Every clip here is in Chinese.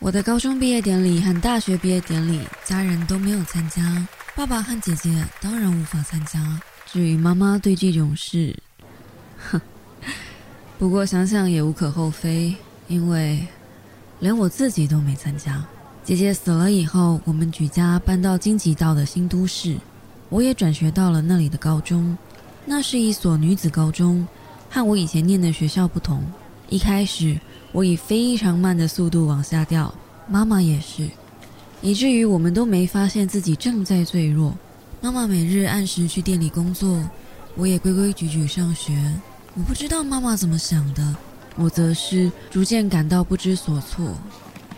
我的高中毕业典礼和大学毕业典礼，家人都没有参加，爸爸和姐姐当然无法参加。至于妈妈对这种事，哼，不过想想也无可厚非，因为连我自己都没参加。姐姐死了以后，我们举家搬到荆棘道的新都市，我也转学到了那里的高中。那是一所女子高中，和我以前念的学校不同。一开始。我以非常慢的速度往下掉，妈妈也是，以至于我们都没发现自己正在坠落。妈妈每日按时去店里工作，我也规规矩矩上学。我不知道妈妈怎么想的，我则是逐渐感到不知所措。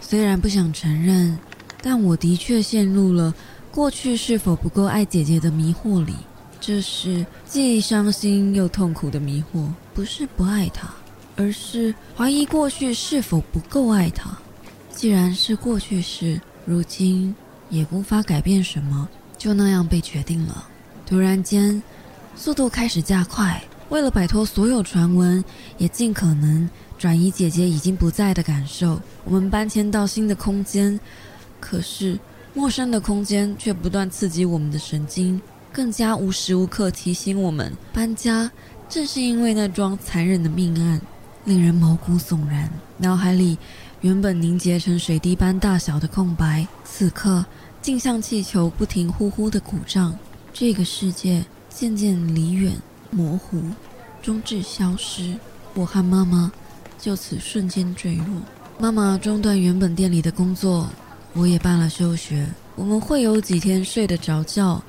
虽然不想承认，但我的确陷入了过去是否不够爱姐姐的迷惑里。这是既伤心又痛苦的迷惑，不是不爱她。而是怀疑过去是否不够爱他。既然是过去式，如今也无法改变什么，就那样被决定了。突然间，速度开始加快，为了摆脱所有传闻，也尽可能转移姐姐已经不在的感受。我们搬迁到新的空间，可是陌生的空间却不断刺激我们的神经，更加无时无刻提醒我们搬家。正是因为那桩残忍的命案。令人毛骨悚然，脑海里原本凝结成水滴般大小的空白，此刻竟像气球不停呼呼的鼓胀。这个世界渐渐离远、模糊，终至消失。我和妈妈就此瞬间坠落。妈妈中断原本店里的工作，我也办了休学。我们会有几天睡得着觉，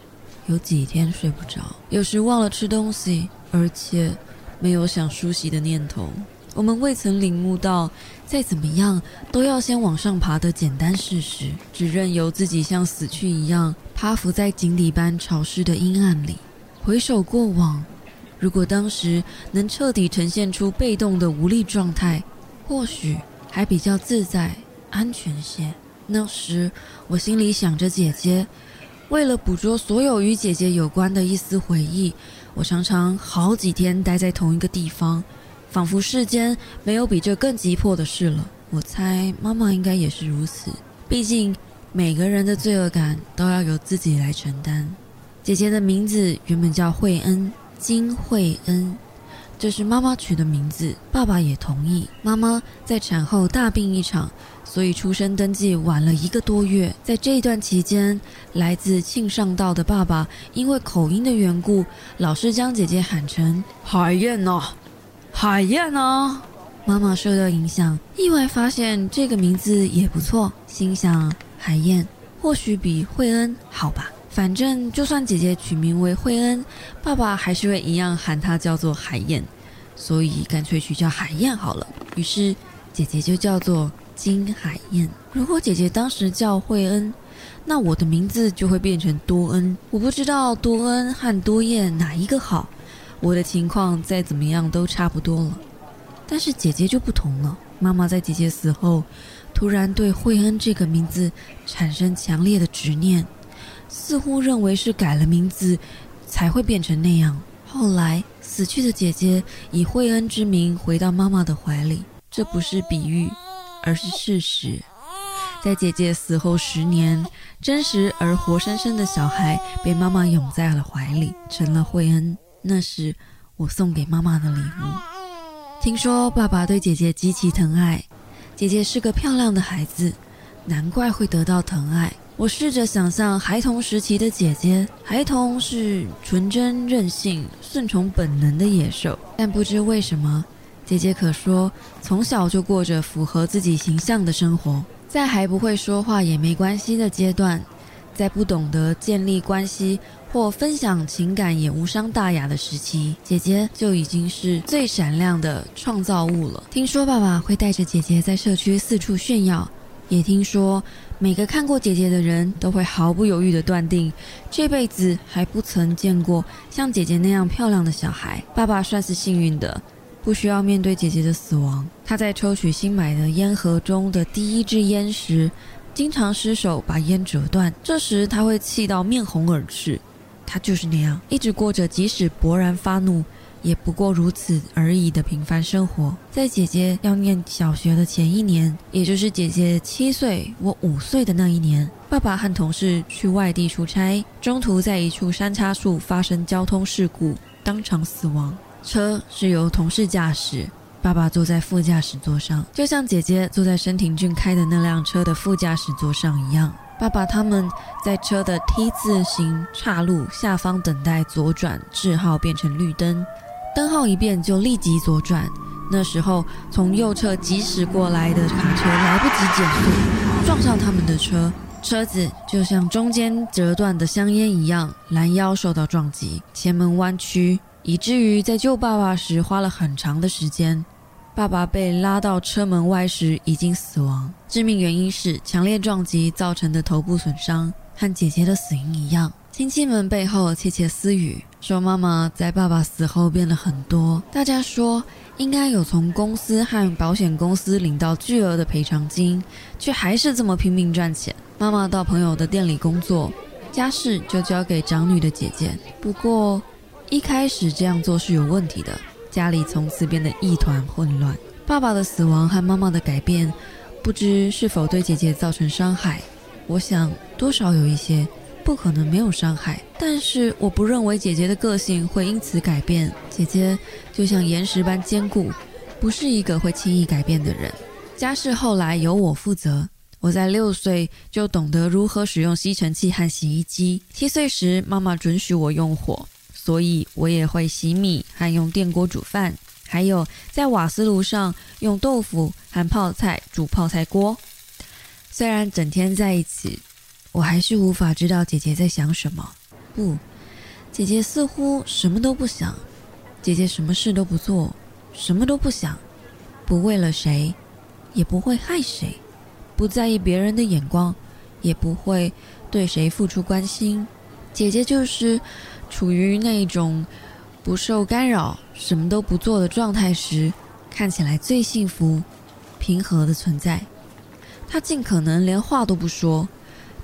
有几天睡不着，有时忘了吃东西，而且没有想梳洗的念头。我们未曾领悟到，再怎么样都要先往上爬的简单事实，只任由自己像死去一样，趴伏在井底般潮湿的阴暗里。回首过往，如果当时能彻底呈现出被动的无力状态，或许还比较自在、安全些。那时我心里想着姐姐，为了捕捉所有与姐姐有关的一丝回忆，我常常好几天待在同一个地方。仿佛世间没有比这更急迫的事了。我猜妈妈应该也是如此。毕竟每个人的罪恶感都要由自己来承担。姐姐的名字原本叫惠恩，金惠恩，这是妈妈取的名字。爸爸也同意。妈妈在产后大病一场，所以出生登记晚了一个多月。在这一段期间，来自庆尚道的爸爸因为口音的缘故，老是将姐姐喊成海燕呐。海燕呢？妈妈受到影响，意外发现这个名字也不错，心想海燕或许比惠恩好吧。反正就算姐姐取名为惠恩，爸爸还是会一样喊她叫做海燕，所以干脆取叫海燕好了。于是姐姐就叫做金海燕。如果姐姐当时叫惠恩，那我的名字就会变成多恩。我不知道多恩和多燕哪一个好。我的情况再怎么样都差不多了，但是姐姐就不同了。妈妈在姐姐死后，突然对惠恩这个名字产生强烈的执念，似乎认为是改了名字才会变成那样。后来，死去的姐姐以惠恩之名回到妈妈的怀里，这不是比喻，而是事实。在姐姐死后十年，真实而活生生的小孩被妈妈拥在了怀里，成了惠恩。那是我送给妈妈的礼物。听说爸爸对姐姐极其疼爱，姐姐是个漂亮的孩子，难怪会得到疼爱。我试着想象孩童时期的姐姐，孩童是纯真、任性、顺从本能的野兽，但不知为什么，姐姐可说从小就过着符合自己形象的生活，在还不会说话也没关系的阶段，在不懂得建立关系。或分享情感也无伤大雅的时期，姐姐就已经是最闪亮的创造物了。听说爸爸会带着姐姐在社区四处炫耀，也听说每个看过姐姐的人都会毫不犹豫地断定，这辈子还不曾见过像姐姐那样漂亮的小孩。爸爸算是幸运的，不需要面对姐姐的死亡。他在抽取新买的烟盒中的第一支烟时，经常失手把烟折断，这时他会气到面红耳赤。他就是那样，一直过着即使勃然发怒，也不过如此而已的平凡生活。在姐姐要念小学的前一年，也就是姐姐七岁、我五岁的那一年，爸爸和同事去外地出差，中途在一处山岔处发生交通事故，当场死亡。车是由同事驾驶，爸爸坐在副驾驶座上，就像姐姐坐在申廷俊开的那辆车的副驾驶座上一样。爸爸他们在车的 T 字形岔路下方等待左转，字号变成绿灯，灯号一变就立即左转。那时候从右侧疾驶过来的卡车来不及减速，撞上他们的车，车子就像中间折断的香烟一样，拦腰受到撞击，前门弯曲，以至于在救爸爸时花了很长的时间。爸爸被拉到车门外时已经死亡，致命原因是强烈撞击造成的头部损伤，和姐姐的死因一样。亲戚们背后窃窃私语，说妈妈在爸爸死后变了很多。大家说应该有从公司和保险公司领到巨额的赔偿金，却还是这么拼命赚钱。妈妈到朋友的店里工作，家事就交给长女的姐姐。不过一开始这样做是有问题的。家里从此变得一团混乱。爸爸的死亡和妈妈的改变，不知是否对姐姐造成伤害。我想多少有一些，不可能没有伤害。但是我不认为姐姐的个性会因此改变。姐姐就像岩石般坚固，不是一个会轻易改变的人。家事后来由我负责。我在六岁就懂得如何使用吸尘器和洗衣机。七岁时，妈妈准许我用火。所以我也会洗米和用电锅煮饭，还有在瓦斯炉上用豆腐和泡菜煮泡菜锅。虽然整天在一起，我还是无法知道姐姐在想什么。不，姐姐似乎什么都不想。姐姐什么事都不做，什么都不想，不为了谁，也不会害谁，不在意别人的眼光，也不会对谁付出关心。姐姐就是。处于那种不受干扰、什么都不做的状态时，看起来最幸福、平和的存在。他尽可能连话都不说，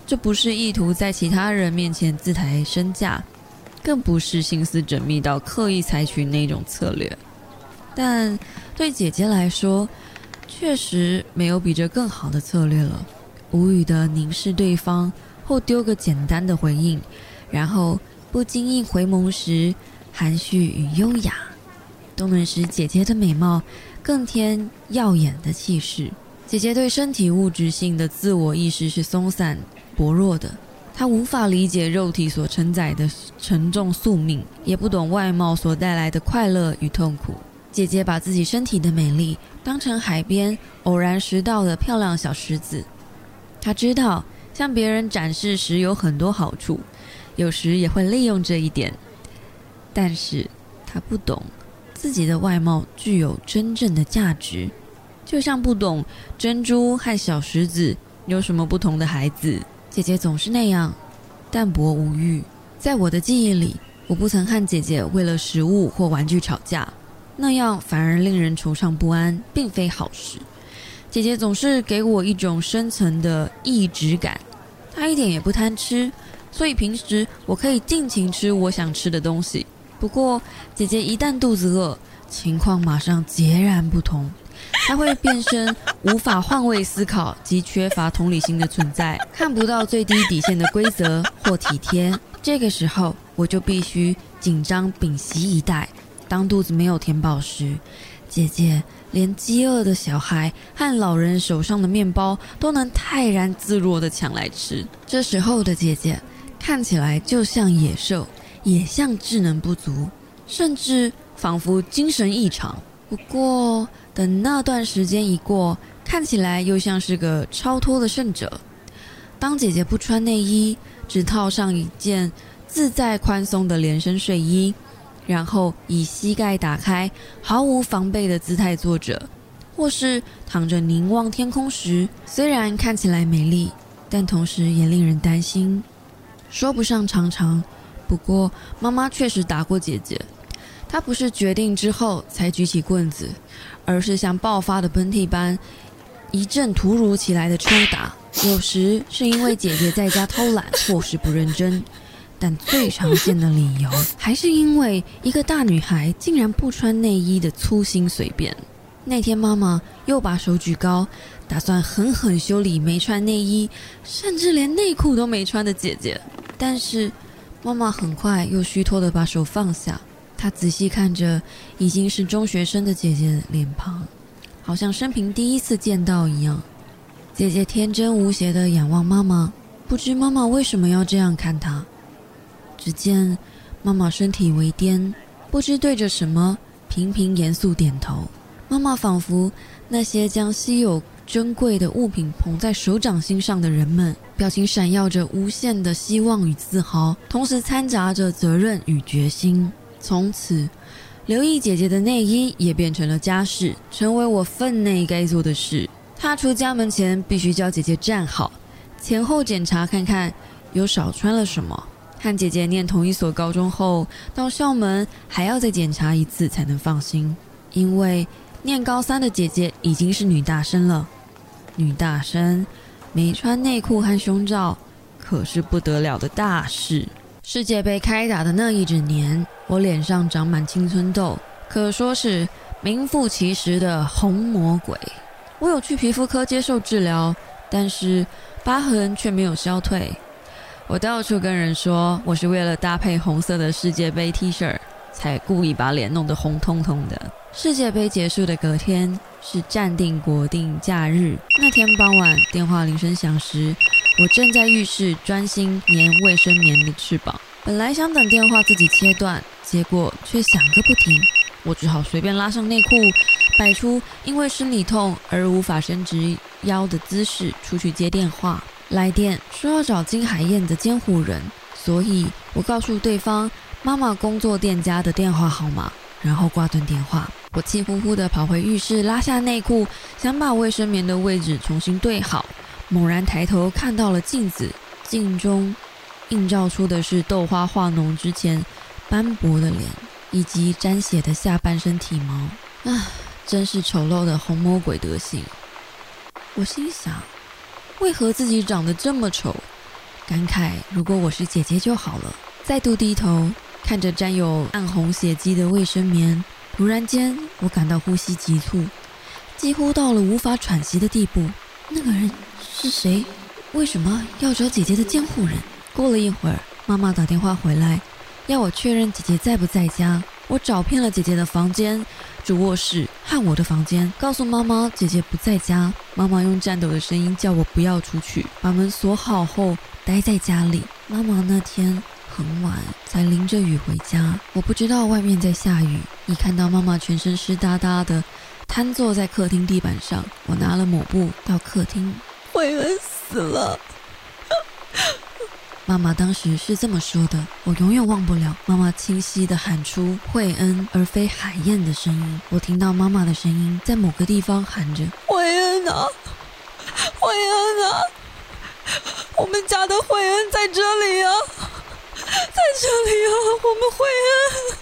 这不是意图在其他人面前自抬身价，更不是心思缜密到刻意采取那种策略。但对姐姐来说，确实没有比这更好的策略了。无语的凝视对方，或丢个简单的回应，然后。不经意回眸时，含蓄与优雅，都能使姐姐的美貌更添耀眼的气势。姐姐对身体物质性的自我意识是松散薄弱的，她无法理解肉体所承载的沉重宿命，也不懂外貌所带来的快乐与痛苦。姐姐把自己身体的美丽当成海边偶然拾到的漂亮小石子，她知道向别人展示时有很多好处。有时也会利用这一点，但是他不懂自己的外貌具有真正的价值，就像不懂珍珠和小石子有什么不同的孩子。姐姐总是那样淡泊无欲，在我的记忆里，我不曾和姐姐为了食物或玩具吵架，那样反而令人惆怅不安，并非好事。姐姐总是给我一种深层的抑制感，她一点也不贪吃。所以平时我可以尽情吃我想吃的东西。不过姐姐一旦肚子饿，情况马上截然不同。她会变身无法换位思考及缺乏同理心的存在，看不到最低底线的规则或体贴。这个时候我就必须紧张屏息以待。当肚子没有填饱时，姐姐连饥饿的小孩和老人手上的面包都能泰然自若地抢来吃。这时候的姐姐。看起来就像野兽，也像智能不足，甚至仿佛精神异常。不过，等那段时间一过，看起来又像是个超脱的圣者。当姐姐不穿内衣，只套上一件自在宽松的连身睡衣，然后以膝盖打开、毫无防备的姿态坐着，或是躺着凝望天空时，虽然看起来美丽，但同时也令人担心。说不上常常，不过妈妈确实打过姐姐。她不是决定之后才举起棍子，而是像爆发的喷嚏般一阵突如其来的抽打。有时是因为姐姐在家偷懒或是不认真，但最常见的理由还是因为一个大女孩竟然不穿内衣的粗心随便。那天妈妈又把手举高，打算狠狠修理没穿内衣，甚至连内裤都没穿的姐姐。但是妈妈很快又虚脱的把手放下，她仔细看着已经是中学生的姐姐脸庞，好像生平第一次见到一样。姐姐天真无邪的仰望妈妈，不知妈妈为什么要这样看她。只见妈妈身体微颠，不知对着什么，频频严肃点头。妈妈仿佛那些将稀有珍贵的物品捧在手掌心上的人们，表情闪耀着无限的希望与自豪，同时掺杂着责任与决心。从此，留意姐姐的内衣也变成了家事，成为我分内该做的事。踏出家门前，必须叫姐姐站好，前后检查看看有少穿了什么。和姐姐念同一所高中后，到校门还要再检查一次才能放心，因为念高三的姐姐已经是女大生了。女大生没穿内裤和胸罩，可是不得了的大事。世界杯开打的那一整年，我脸上长满青春痘，可说是名副其实的红魔鬼。我有去皮肤科接受治疗，但是疤痕却没有消退。我到处跟人说，我是为了搭配红色的世界杯 T 恤，才故意把脸弄得红彤彤的。世界杯结束的隔天是暂定国定假日，那天傍晚电话铃声响时，我正在浴室专心粘卫生棉的翅膀。本来想等电话自己切断，结果却响个不停，我只好随便拉上内裤。摆出因为生理痛而无法伸直腰的姿势出去接电话。来电说要找金海燕的监护人，所以我告诉对方妈妈工作店家的电话号码，然后挂断电话。我气呼呼地跑回浴室，拉下内裤，想把卫生棉的位置重新对好。猛然抬头看到了镜子，镜中映照出的是豆花化脓之前斑驳的脸，以及沾血的下半身体毛。啊！真是丑陋的红魔鬼德行！我心想，为何自己长得这么丑？感慨如果我是姐姐就好了。再度低头看着沾有暗红血迹的卫生棉，突然间我感到呼吸急促，几乎到了无法喘息的地步。那个人是谁？为什么要找姐姐的监护人？过了一会儿，妈妈打电话回来，要我确认姐姐在不在家。我找遍了姐姐的房间。主卧室和我的房间，告诉妈妈姐姐不在家。妈妈用颤抖的声音叫我不要出去，把门锁好后待在家里。妈妈那天很晚才淋着雨回家，我不知道外面在下雨。一看到妈妈全身湿哒哒的瘫坐在客厅地板上，我拿了抹布到客厅。惠恩死了。妈妈当时是这么说的，我永远忘不了。妈妈清晰地喊出“惠恩”而非海燕的声音。我听到妈妈的声音在某个地方喊着：“惠恩啊，惠恩啊，我们家的惠恩在这里啊，在这里啊，我们惠恩。”